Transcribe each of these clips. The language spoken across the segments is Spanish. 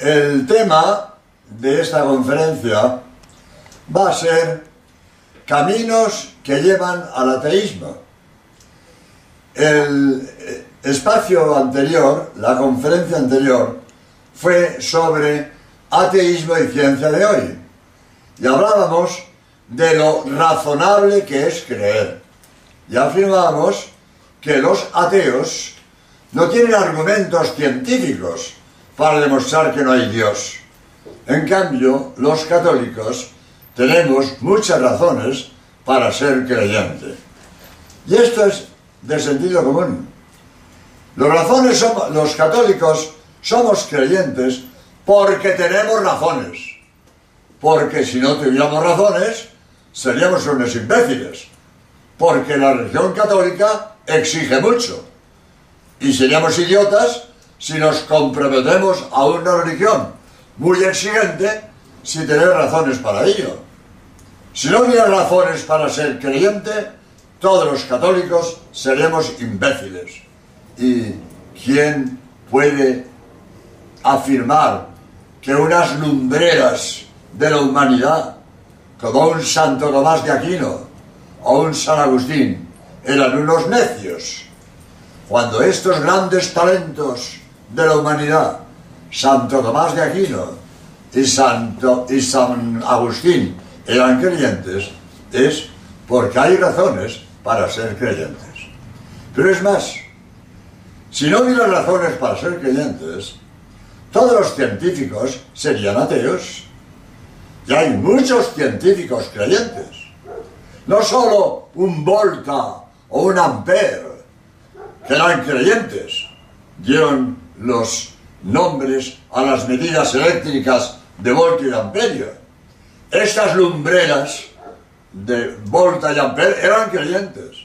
El tema de esta conferencia va a ser caminos que llevan al ateísmo. El eh, espacio anterior, la conferencia anterior, fue sobre ateísmo y ciencia de hoy. Y hablábamos de lo razonable que es creer. Y afirmábamos que los ateos no tienen argumentos científicos para demostrar que no hay Dios. En cambio, los católicos tenemos muchas razones para ser creyentes. Y esto es de sentido común. Los, razones somos, los católicos somos creyentes porque tenemos razones. Porque si no tuviéramos razones, seríamos unos imbéciles. Porque la religión católica exige mucho. Y seríamos idiotas si nos comprometemos a una religión muy exigente sin tener razones para ello. Si no hubiera razones para ser creyente, todos los católicos seremos imbéciles. ¿Y quién puede afirmar que unas lumbreras de la humanidad, como un Santo Tomás de Aquino o un San Agustín, eran unos necios? Cuando estos grandes talentos de la humanidad, Santo Tomás de Aquino y, Santo, y San Agustín, eran creyentes, es porque hay razones para ser creyentes. Pero es más, si no hubiera razones para ser creyentes, todos los científicos serían ateos. Y hay muchos científicos creyentes. No solo un Volta o un Ampere, que eran creyentes, dieron los nombres a las medidas eléctricas de Volta y Ampere. Estas lumbreras de Volta y Ampere eran creyentes.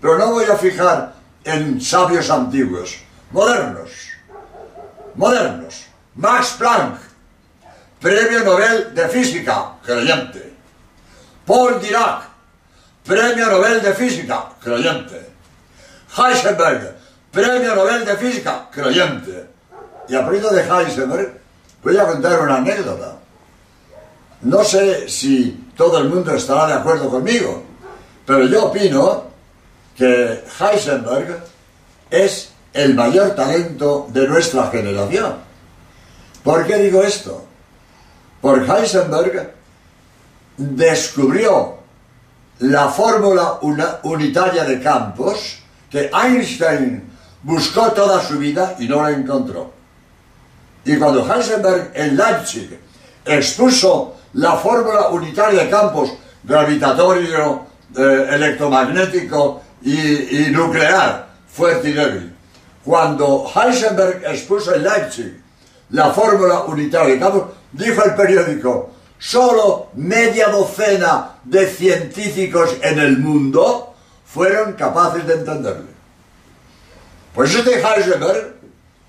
Pero no voy a fijar en sabios antiguos, modernos. Modernos. Max Planck, Premio Nobel de Física, creyente. Paul Dirac, Premio Nobel de Física, creyente. Heisenberg, Premio Nobel de Física, creyente. Y a propósito de Heisenberg, voy a contar una anécdota. No sé si todo el mundo estará de acuerdo conmigo, pero yo opino que Heisenberg es el mayor talento de nuestra generación. ¿Por qué digo esto? Porque Heisenberg descubrió la fórmula unitaria de campos que Einstein buscó toda su vida y no la encontró. Y cuando Heisenberg en Leipzig expuso la fórmula unitaria de campos gravitatorio, eh, electromagnético y, nuclear, y débil, cuando Heisenberg expuso en Leipzig la fórmula unitaria de campos, dijo el periódico, solo media docena de científicos en el mundo fueron capaces de entenderle. Pues este Heisenberg,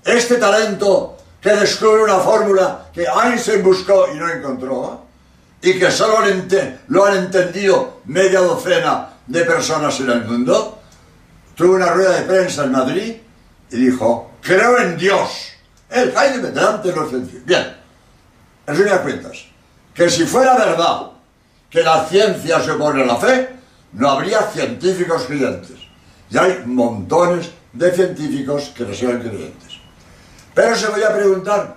este talento que descubre una fórmula que Einstein buscó y no encontró, y que solo lo han entendido media docena de personas en el mundo, tuvo una rueda de prensa en Madrid y dijo, creo en Dios. El Heisenberg delante de los científicos. Bien, en resumidas cuentas, que si fuera verdad que la ciencia se opone a la fe, no habría científicos creyentes. Y hay montones de científicos que no sean creyentes. Pero se voy a preguntar,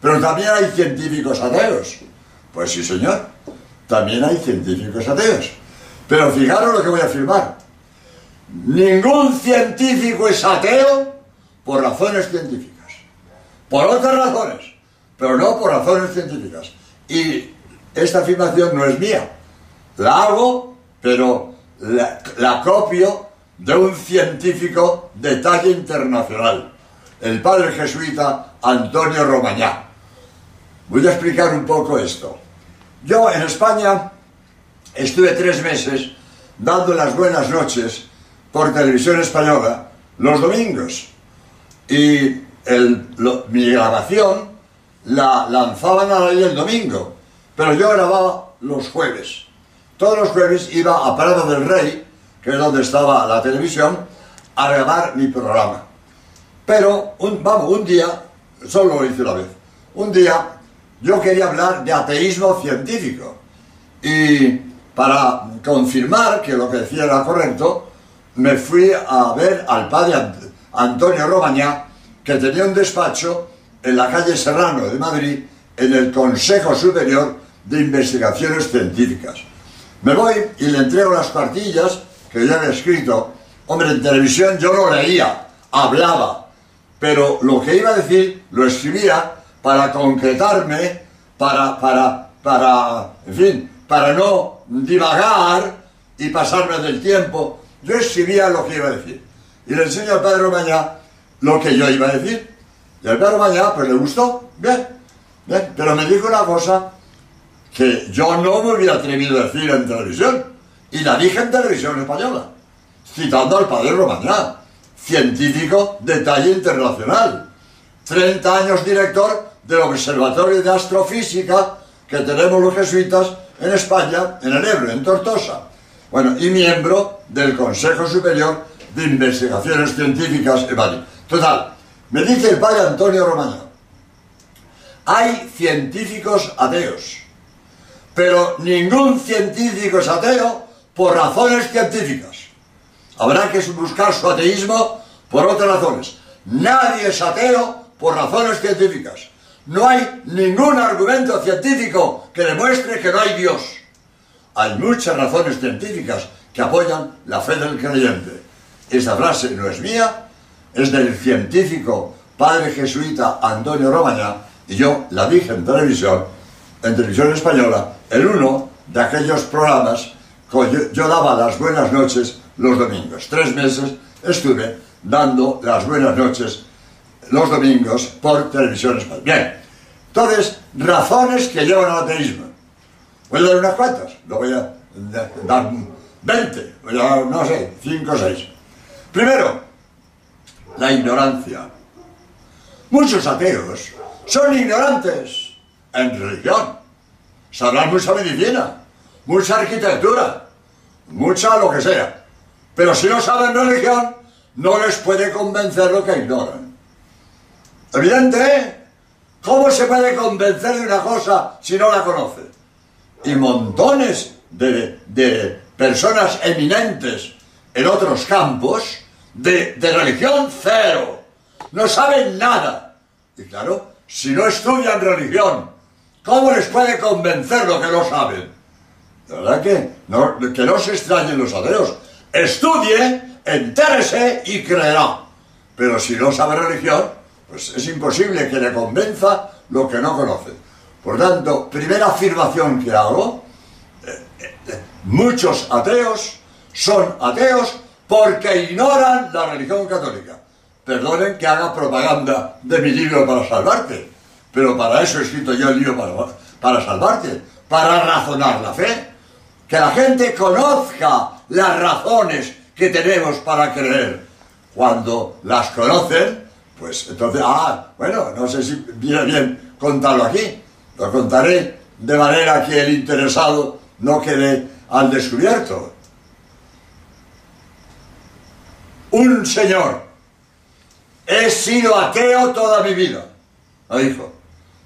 pero también hay científicos ateos. Pues sí, señor, también hay científicos ateos. Pero fijaros lo que voy a afirmar. Ningún científico es ateo por razones científicas. Por otras razones, pero no por razones científicas. Y esta afirmación no es mía. La hago, pero la, la copio de un científico de talla internacional, el padre jesuita Antonio Romañá. Voy a explicar un poco esto. Yo en España estuve tres meses dando las buenas noches por televisión española los domingos. Y mi grabación la lanzaban a la ley el domingo, pero yo grababa los jueves. Todos los jueves iba a Prado del Rey, que es donde estaba la televisión, a grabar mi programa. Pero, un, vamos, un día, solo lo hice una vez, un día yo quería hablar de ateísmo científico y para confirmar que lo que decía era correcto, me fui a ver al padre Antonio Romañá, que tenía un despacho en la calle Serrano de Madrid, en el Consejo Superior de Investigaciones Científicas. Me voy y le entrego las cartillas que yo había escrito. Hombre, en televisión yo no leía, hablaba, pero lo que iba a decir lo escribía para concretarme, para, para, para, en fin, para no divagar y pasarme del tiempo. Yo escribía lo que iba a decir. Y le enseño al padre Romañá lo que yo iba a decir. Y al padre Romañá, pues le gustó, bien, bien. Pero me dijo una cosa que yo no me hubiera atrevido a decir en televisión. Y la dije en televisión española, citando al padre Romañá, científico de talla internacional. 30 años director del Observatorio de Astrofísica que tenemos los jesuitas en España, en el Ebro, en Tortosa. Bueno, y miembro del Consejo Superior de Investigaciones Científicas en Madrid. Total, me dice el padre Antonio Romaño, hay científicos ateos, pero ningún científico es ateo por razones científicas. Habrá que buscar su ateísmo por otras razones. Nadie es ateo por razones científicas. No hay ningún argumento científico que demuestre que no hay Dios. Hay muchas razones científicas que apoyan la fe del creyente. Esta frase no es mía, es del científico padre jesuita Antonio Romaña y yo la dije en televisión, en televisión española, en uno de aquellos programas que yo, daba las buenas noches los domingos. Tres meses estuve dando las buenas noches los domingos por televisión española. Bien, entonces, razones que llevan al ateísmo. Voy a dar unas cuantas, lo voy a dar 20, voy a dar, no sé, 5 o 6. Primero, la ignorancia. Muchos ateos son ignorantes en religión. Sabrán mucha medicina, mucha arquitectura, mucha lo que sea. Pero si no saben religión, no les puede convencer lo que ignoran. Evidente, ¿eh? ¿Cómo se puede convencer de una cosa si no la conoce? Y montones de, de personas eminentes en otros campos de, religión cero. No saben nada. Y claro, si no estudian religión, ¿cómo les puede convencer lo que no saben? Verdad que no, que no se extrañen los ateos. Estudie, entérese y creerá. Pero si no sabe religión, pues es imposible que le convenza lo que no conoce. Por tanto, primera afirmación que hago, eh, eh, muchos ateos son ateos porque ignoran la religión católica. Perdonen que haga propaganda de mi libro para salvarte, pero para eso he escrito yo el libro para, para salvarte, para razonar la fe. Que la gente conozca las razones que tenemos para creer. Cuando las conocen, pues entonces, ah, bueno, no sé si viene bien contarlo aquí. Lo contaré de manera que el interesado no quede al descubierto. un señor. He sido ateo toda mi vida, lo dijo.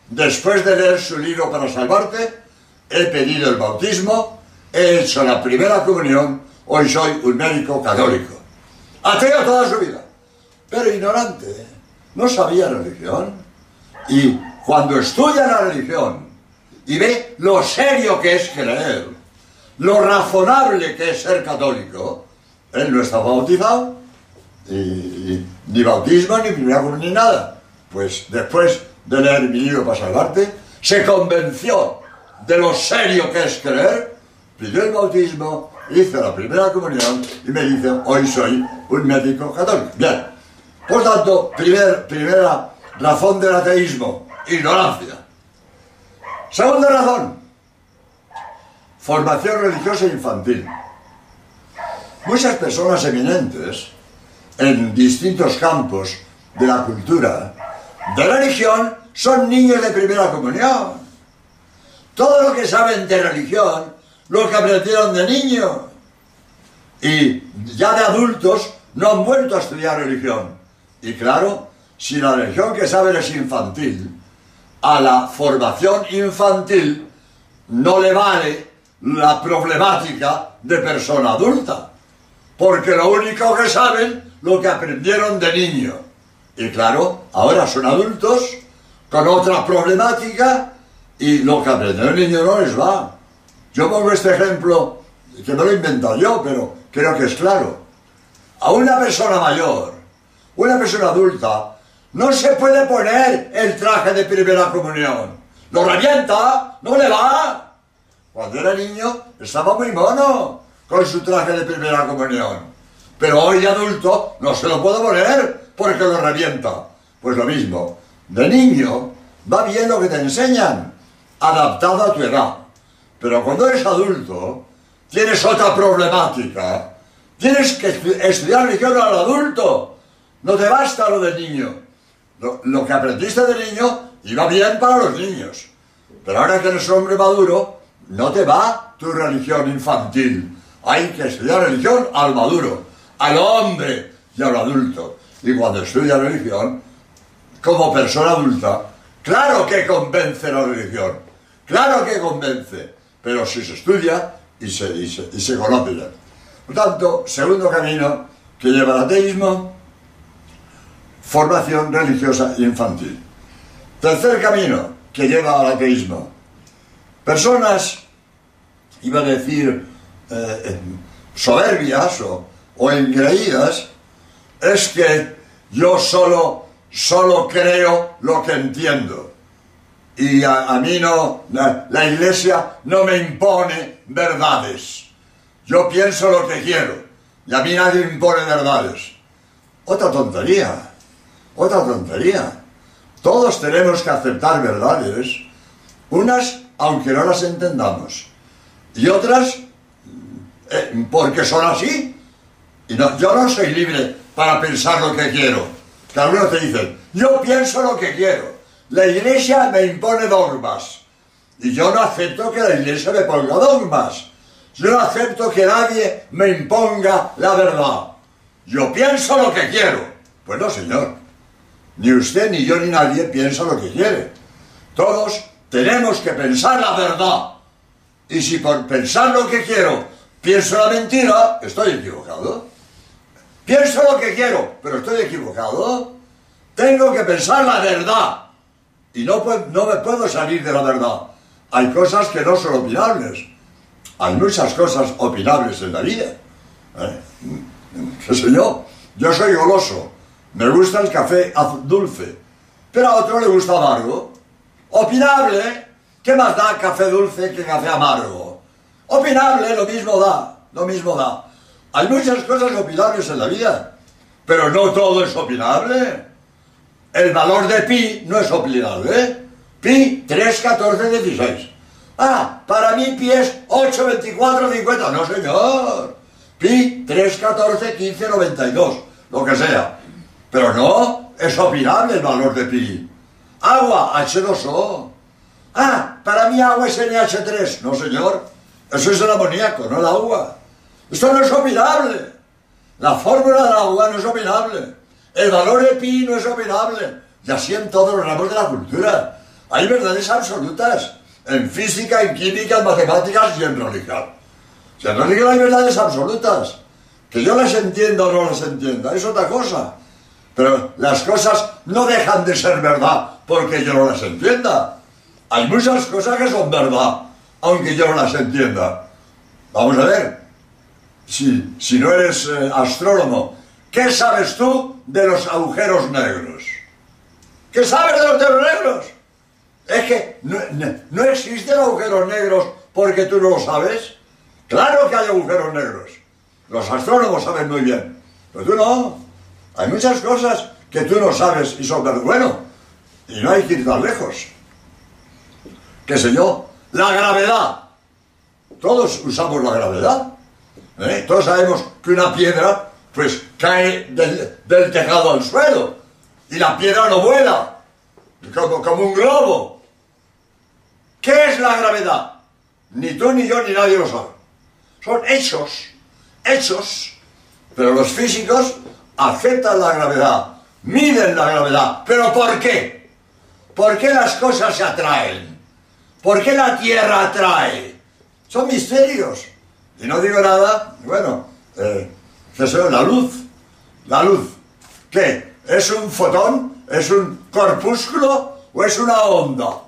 Después de leer su libro para salvarte, he pedido el bautismo, he hecho la primera comunión, hoy soy un médico católico. Ateo toda su vida, pero ignorante, no sabía religión. Y cuando estudia la religión y ve lo serio que es creer, lo razonable que es ser católico, él no está bautizado, ni bautismo, ni primera ni nada. Pues después de leer mi libro para salvarte, se convenció de lo serio que es creer, pidió el bautismo, hizo la primera comunión y me dice, hoy soy un médico católico. Bien, por tanto, primer, primera razón del ateísmo, ignorancia. Segunda razón, formación religiosa infantil. Muchas personas eminentes en distintos campos de la cultura, de la religión, son niños de primera comunión. Todo lo que saben de religión, lo que aprendieron de niño. Y ya de adultos no han vuelto a estudiar religión. Y claro, si la religión que saben es infantil, a la formación infantil no le vale la problemática de persona adulta, porque lo único que saben lo que aprendieron de niño. Y claro, ahora son adultos con otra problemática y lo que aprendieron de niño no les va. Yo pongo este ejemplo, que me lo he inventado yo, pero creo que es claro. A una persona mayor, una persona adulta, no se puede poner el traje de primera comunión. Lo revienta, no le va. Cuando era niño estaba muy mono con su traje de primera comunión. Pero hoy adulto no se lo puedo poner porque lo revienta. Pues lo mismo, de niño va bien lo que te enseñan, adaptado a tu edad. Pero cuando eres adulto, tienes otra problemática. Tienes que estudiar religión al adulto. No te basta lo de niño. Lo, que aprendiste de niño iba bien para los niños. Pero ahora que eres hombre maduro, no te va tu religión infantil. Hay que estudiar religión al maduro, al hombre y al adulto. Y cuando estudia religión, como persona adulta, claro que convence la religión. Claro que convence. Pero si se estudia y se, y se, conoce ya. Por tanto, segundo camino que lleva al ateísmo, formación religiosa infantil. Tercer camino que lleva al ateísmo. Personas, iba a decir, eh, soberbias o, o, engreídas, es que yo solo, solo creo lo que entiendo. Y a, mí no, la, iglesia no me impone verdades. Yo pienso lo que quiero y a mí nadie me impone verdades. Otra tontería. Otra tontería. Todos tenemos que aceptar verdades, unas aunque no las entendamos, y otras eh, porque son así. Y yo no soy libre para pensar lo que quiero. Que algunos te dicen, yo pienso lo que quiero. La iglesia me impone dogmas. Y yo no acepto que la iglesia me ponga dogmas. Yo no acepto que nadie me imponga la verdad. Yo pienso lo que quiero. Pues no, señor. Ni usted, ni yo, ni nadie piensa lo que quiere. Todos tenemos que pensar la verdad. Y si por pensar lo que quiero pienso la mentira, estoy equivocado. Pienso lo que quiero, pero estoy equivocado. Tengo que pensar la verdad. Y no, no me puedo salir de la verdad. Hay cosas que no son opinables. Hay muchas cosas opinables en la vida. ¿Eh? ¿Qué sé yo? Yo soy goloso. Me gusta el café dulce, pero a otro le gusta amargo. Opinable, ¿qué más da café dulce que café amargo? Opinable, lo mismo da, lo mismo da. Hay muchas cosas opinables en la vida, pero no todo es opinable. El valor de pi no es opinable. Pi 3, 14, 16. Ah, para mí pi es 8, 24, 50. No, señor. Pi 3, 14, 15, 92. Lo que sea. Pero no, es opinable el valor de pi. Agua, H2O. Ah, para mí agua es NH3. No, señor. Eso es el amoníaco, no el agua. Esto no es opinable. La fórmula del agua no es opinable. El valor de pi no es opinable. Y así en todos los ramos de la cultura. Hay verdades absolutas. En física, en química, en matemáticas y en religión. Si en religión hay verdades absolutas. Que yo las entienda o no las entienda, es otra cosa. Pero las cosas no dejan de ser verdad porque yo no las entienda. Hay muchas cosas que son verdad, aunque yo no las entienda. Vamos a ver, si, si no eres eh, astrónomo, ¿qué sabes tú de los agujeros negros? ¿Qué sabes de los agujeros negros? Es que no, no existen agujeros negros porque tú no lo sabes. Claro que hay agujeros negros. Los astrónomos saben muy bien, pero tú no. Hay muchas cosas que tú no sabes y son Bueno, y no hay que ir tan lejos. ¿Qué sé yo? La gravedad. Todos usamos la gravedad. ¿eh? Todos sabemos que una piedra, pues, cae del, tejado al suelo. Y la piedra no vuela. Como, como un globo. ¿Qué es la gravedad? Ni tú, ni yo, ni nadie lo sabe. Son hechos. Hechos. Pero los físicos aceptan la gravedad, miden la gravedad. ¿Pero por qué? ¿Por qué las cosas se atraen? ¿Por qué la tierra atrae? Son misterios. Y no digo nada, bueno, eh, ¿qué es la luz? La luz. ¿Qué? ¿Es un fotón? ¿Es un corpúsculo? ¿O es una onda?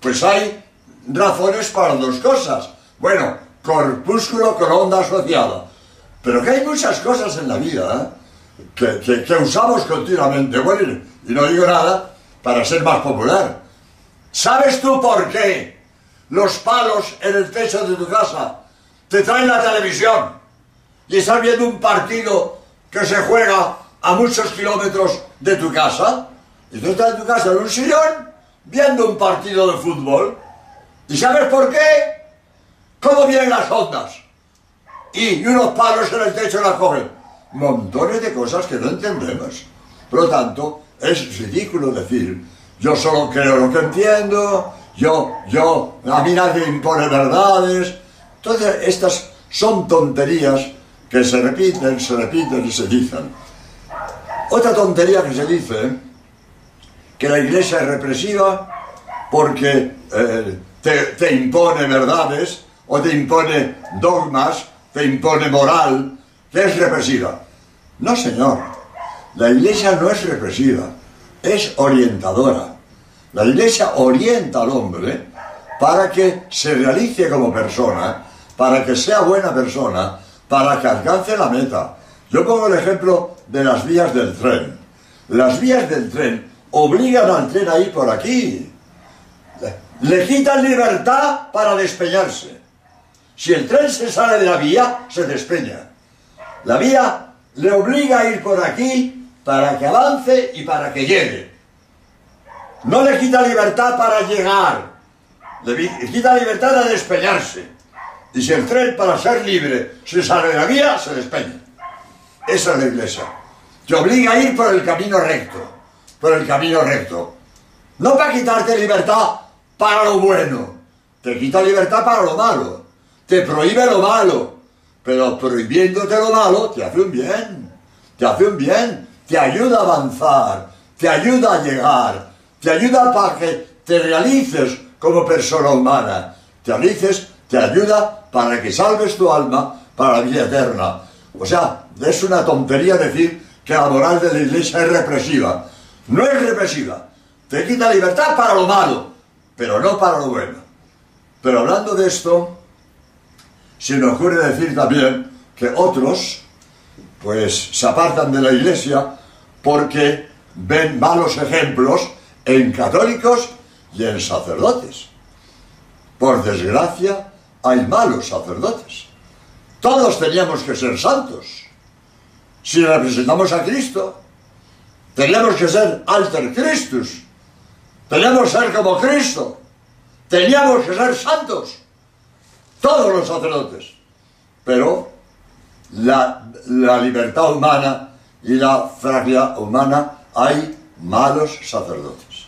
Pues hay razones para dos cosas. Bueno, corpúsculo con onda asociada. Pero que hay muchas cosas en la vida ¿eh? que, usamos continuamente. Bueno, y no digo nada para ser más popular. ¿Sabes tú por qué los palos en el techo de tu casa te traen la televisión y estás viendo un partido que se juega a muchos kilómetros de tu casa? Y tú estás en tu casa en un sillón viendo un partido de fútbol. ¿Y sabes por qué? ¿Cómo vienen las ondas? Y unos palos en el techo la cogen. Montones de cosas que no entendemos. Por lo tanto, es ridículo decir, yo solo creo lo que entiendo, yo, yo, a mí nadie impone verdades. Entonces, estas son tonterías que se repiten, se repiten y se dicen. Otra tontería que se dice, que la iglesia es represiva porque eh, te impone verdades o te impone dogmas, te impone moral, que es represiva. No, señor. La iglesia no es represiva, es orientadora. La iglesia orienta al hombre para que se realice como persona, para que sea buena persona, para que alcance la meta. Yo pongo el ejemplo de las vías del tren. Las vías del tren obligan al tren a ir por aquí. Le quitan libertad para despeñarse. Si el tren se sale de la vía, se despeña. La vía le obliga a ir por aquí para que avance y para que llegue. No le quita libertad para llegar, le quita libertad de despeñarse. Y si el tren para ser libre se sale de la vía, se despeña. Esa es la iglesia. Te obliga a ir por el camino recto, por el camino recto. No para quitarte libertad para lo bueno, te quita libertad para lo malo, te prohíbe lo malo, pero prohibiéndote lo malo te hace un bien, te hace un bien. Te ayuda a avanzar, te ayuda a llegar, te ayuda para que te realices como persona humana, te realices, te ayuda para que salves tu alma para la vida eterna. O sea, es una tontería decir que la moral de la iglesia es represiva. No es represiva, te quita libertad para lo malo, pero no para lo bueno. Pero hablando de esto, se me ocurre decir también que otros, pues se apartan de la iglesia porque ven malos ejemplos en católicos y en sacerdotes. Por desgracia, hay malos sacerdotes. Todos teníamos que ser santos. Si representamos a Cristo, teníamos que ser alter Christus. Teníamos que ser como Cristo. Teníamos que ser santos. Todos los sacerdotes. Pero la, la libertad humana y la fragilidad humana hay malos sacerdotes.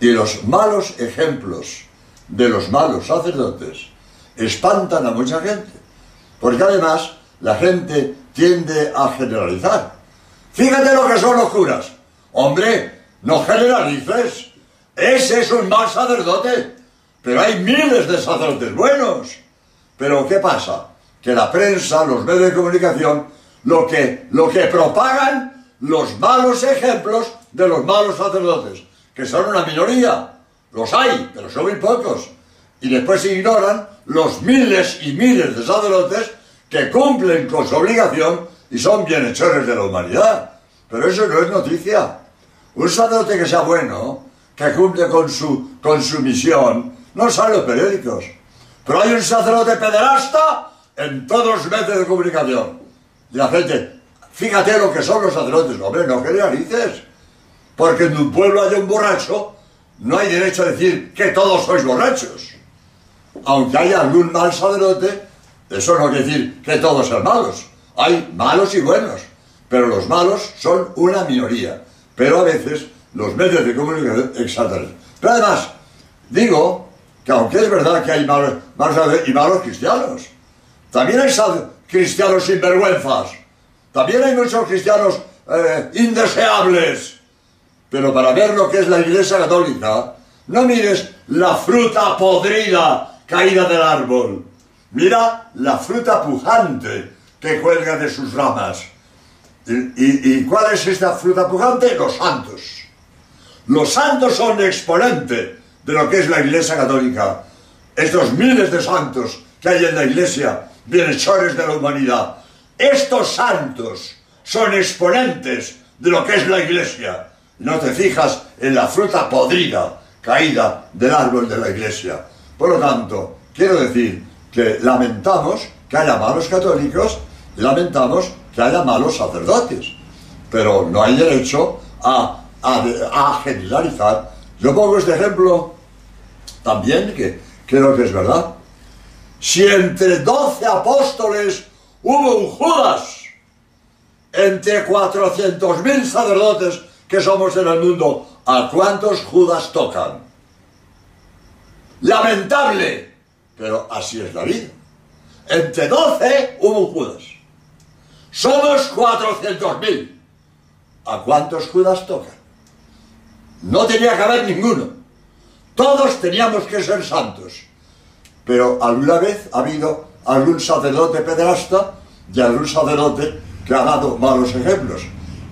Y los malos ejemplos de los malos sacerdotes espantan a mucha gente, porque además la gente tiende a generalizar. Fíjate lo que son los curas. Hombre, no generalices. Ese es un mal sacerdote. Pero hay miles de sacerdotes buenos. Pero ¿qué pasa? Que la prensa, los medios de comunicación, lo que, lo que propagan los malos ejemplos de los malos sacerdotes, que son una minoría. Los hay, pero son muy pocos. Y después ignoran los miles y miles de sacerdotes que cumplen con su obligación y son bienhechores de la humanidad. Pero eso no es noticia. Un sacerdote que sea bueno, que cumple con su, con su misión, no sale los periódicos. Pero hay un sacerdote pederasta en todos los medios de comunicación. Y la gente, fíjate lo que son los sacerdotes. Hombre, no generalices. Porque en un pueblo hay un borracho, no hay derecho a decir que todos sois borrachos. Aunque haya algún mal sacerdote, eso no quiere decir que todos sean malos. Hay malos y buenos, pero los malos son una minoría. Pero a veces los medios de comunicación exaltan. Pero además, digo que aunque es verdad que hay malos, malos y malos cristianos, también hay cristianos sinvergüenzas. También hay muchos cristianos eh, indeseables. Pero para ver lo que es la Iglesia Católica, no mires la fruta podrida caída del árbol. Mira la fruta pujante que cuelga de sus ramas. ¿Y, cuál es esta fruta pujante? Los santos. Los santos son exponente de lo que es la Iglesia Católica. Estos miles de santos que hay en la Iglesia, bienhechores de la humanidad. Estos santos son exponentes de lo que es la Iglesia. No te fijas en la fruta podrida caída del árbol de la Iglesia. Por lo tanto, quiero decir que lamentamos que haya malos católicos lamentamos que haya malos sacerdotes. Pero no hay derecho a, a, generalizar. Yo pongo este ejemplo también, que creo que es verdad. Si entre doce apóstoles hubo un Judas, entre 400.000 sacerdotes que somos en el mundo, ¿a cuántos Judas tocan? Lamentable, pero así es la vida. Entre doce hubo un Judas. Somos 400.000. ¿A cuántos Judas tocan? No tenía que haber ninguno. Todos teníamos que ser santos. Pero alguna vez ha habido algún sacerdote pederasta y algún sacerdote que ha dado malos ejemplos.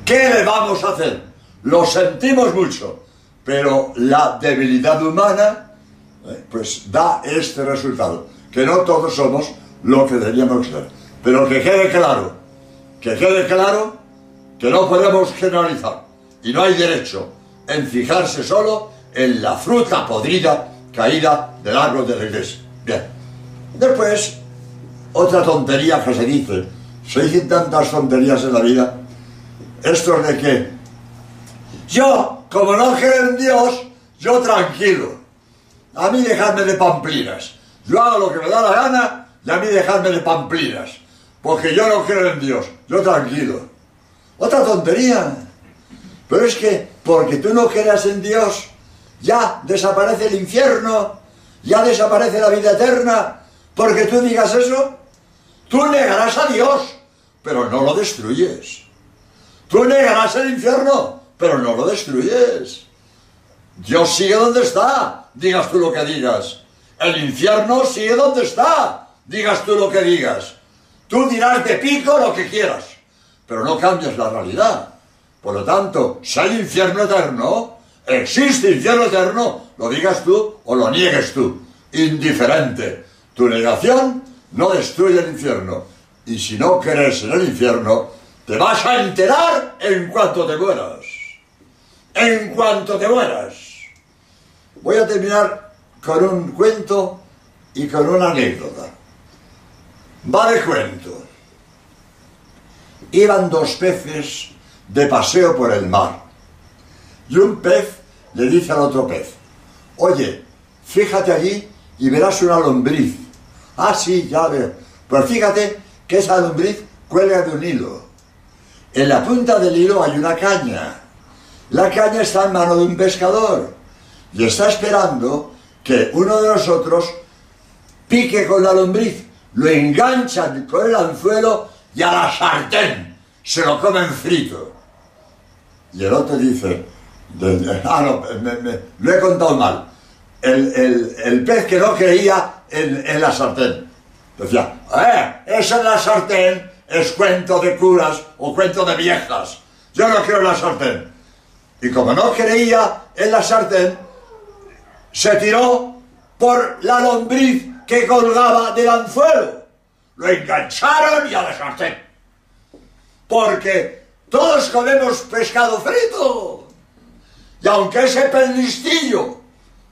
¿Qué le vamos a hacer? Lo sentimos mucho, pero la debilidad humana eh, pues da este resultado, que no todos somos lo que deberíamos ser. Pero que quede claro, que quede claro que no podemos generalizar y no hay derecho en fijarse solo en la fruta podrida caída del árbol de la iglesia. Bien. Después, otra tontería que se dice, se dicen tantas tonterías en la vida, esto es de que yo, como no creo en Dios, yo tranquilo. A mí dejadme de pamplinas. Yo hago lo que me da la gana y a mí dejadme de pamplinas porque yo no creo en Dios, yo tranquilo. Otra tontería. Pero es que porque tú no creas en Dios, ya desaparece el infierno, ya desaparece la vida eterna, porque tú digas eso, tú negarás a Dios, pero no lo destruyes. Tú negarás el infierno, pero no lo destruyes. Dios sigue donde está, digas tú lo que digas. El infierno sigue donde está, digas tú lo que digas. Tú dirás de pico lo que quieras, pero no cambias la realidad. Por lo tanto, si hay infierno eterno, existe infierno eterno, lo digas tú o lo niegues tú. Indiferente. Tu negación no destruye el infierno. Y si no crees en el infierno, te vas a enterar en cuanto te mueras. En cuanto te mueras. Voy a terminar con un cuento y con una anécdota. Va de cuento. Iban dos peces de paseo por el mar. Y un pez le dice al otro pez, oye, fíjate allí y verás una lombriz. Ah, sí, ya veo. Pero fíjate que esa lombriz cuelga de un hilo. En la punta del hilo hay una caña. La caña está en mano de un pescador y está esperando que uno de nosotros pique con la lombriz lo enganchan con el anzuelo y a la sartén se lo comen frito. Y el otro dice, ah, no, me, lo he contado mal. El, pez que no creía en, la sartén. Decía, eh, eso en la sartén es cuento de curas o cuento de viejas. Yo no en la sartén. Y como no creía en la sartén, se tiró por la lombriz que colgaba del anzuelo. Lo engancharon y a la sartén. Porque todos comemos pescado frito. Y aunque ese pelistillo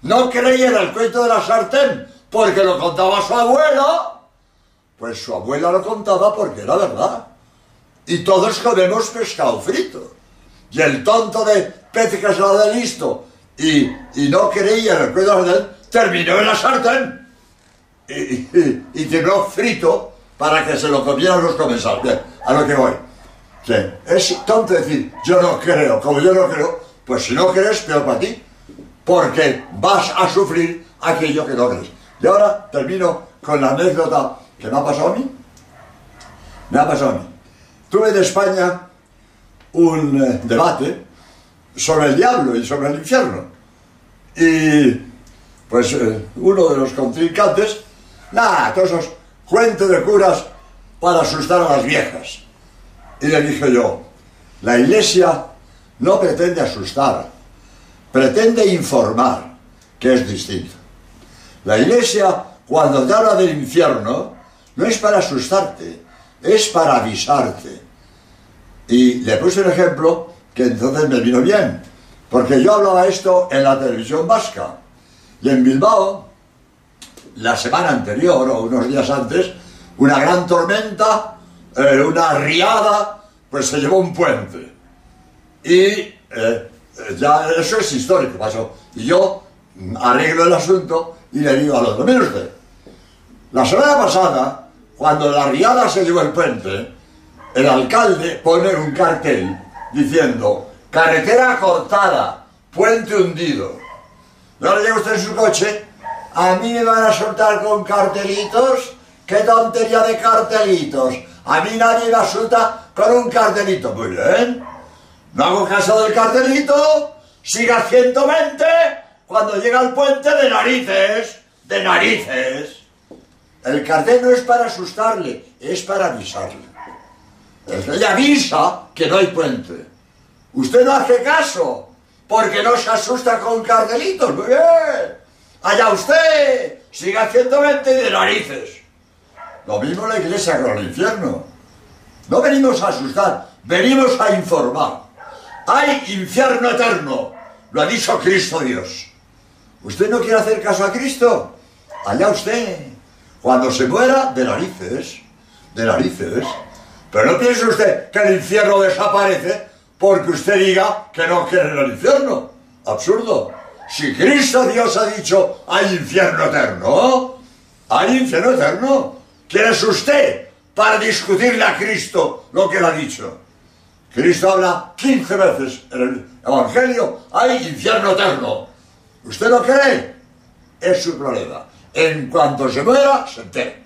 no creyera el cuento de la sartén porque lo contaba su abuela, pues su abuela lo contaba porque era verdad. Y todos comemos pescado frito. Y el tonto de pez que se lo de listo y, y no en el cuento de sartén, terminó en la sartén y, y, frito para que se lo comieran los comensales. A lo que voy. es tonto decir, yo no creo, como yo no creo, pues si no crees, peor para ti, porque vas a sufrir aquello que no crees. Y ahora termino con la anécdota que me ha pasado a mí. Me ha pasado a mí. Tuve de España un eh, debate sobre el diablo y sobre el infierno. Y pues eh, uno de los contrincantes, nada, todos esos cuentos de curas para asustar a las viejas. Y le dije yo, la iglesia no pretende asustar, pretende informar, que es distinto. La iglesia, cuando te habla del infierno, no es para asustarte, es para avisarte. Y le puse un ejemplo que entonces me vino bien, porque yo hablaba esto en la televisión vasca. Y en Bilbao, la semana anterior o unos días antes, una gran tormenta, eh, una riada, pues se llevó un puente. Y eh, ya eso es histórico, pasó. Y yo arreglo el asunto y le digo al otro, mire usted, la semana pasada, cuando la riada se llevó el puente, el alcalde pone un cartel diciendo, carretera cortada, puente hundido. Y ahora llega usted en su coche, a mí me van a soltar con cartelitos, qué tontería de cartelitos. A mí nadie me asusta con un cartelito. Muy bien. No hago caso del cartelito, siga 120 cuando llega al puente de narices, de narices. El cartel no es para asustarle, es para avisarle. Le avisa que no hay puente. Usted no hace caso, porque no se asusta con cartelitos. Muy bien. Allá usted, siga 120 de narices. Lo mismo la iglesia con el infierno. No venimos a asustar, venimos a informar. Hay infierno eterno, lo ha dicho Cristo Dios. ¿Usted no quiere hacer caso a Cristo? Allá usted. Cuando se muera, de narices, de narices. Pero no piense usted que el infierno desaparece porque usted diga que no quiere el infierno. Absurdo. Si Cristo Dios ha dicho hay infierno eterno, hay infierno eterno. ¿Quién es usted para discutirle a Cristo lo que él ha dicho? Cristo habla 15 veces en el Evangelio, hay infierno eterno. ¿Usted no cree? Es su problema. En cuanto se muera, se entera.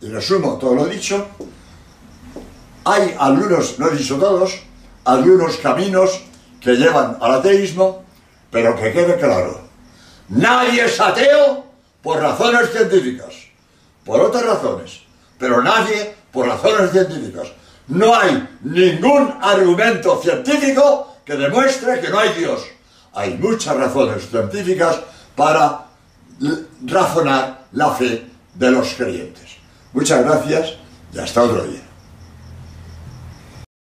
Y resumo todo lo dicho. Hay algunos, no he dicho todos, algunos caminos que llevan al ateísmo, pero que quede claro. Nadie es ateo por razones científicas, por otras razones, pero nadie por razones científicas. No hay ningún argumento científico que demuestre que no hay Dios. Hay muchas razones científicas para razonar la fe de los creyentes. Muchas gracias y hasta otro día.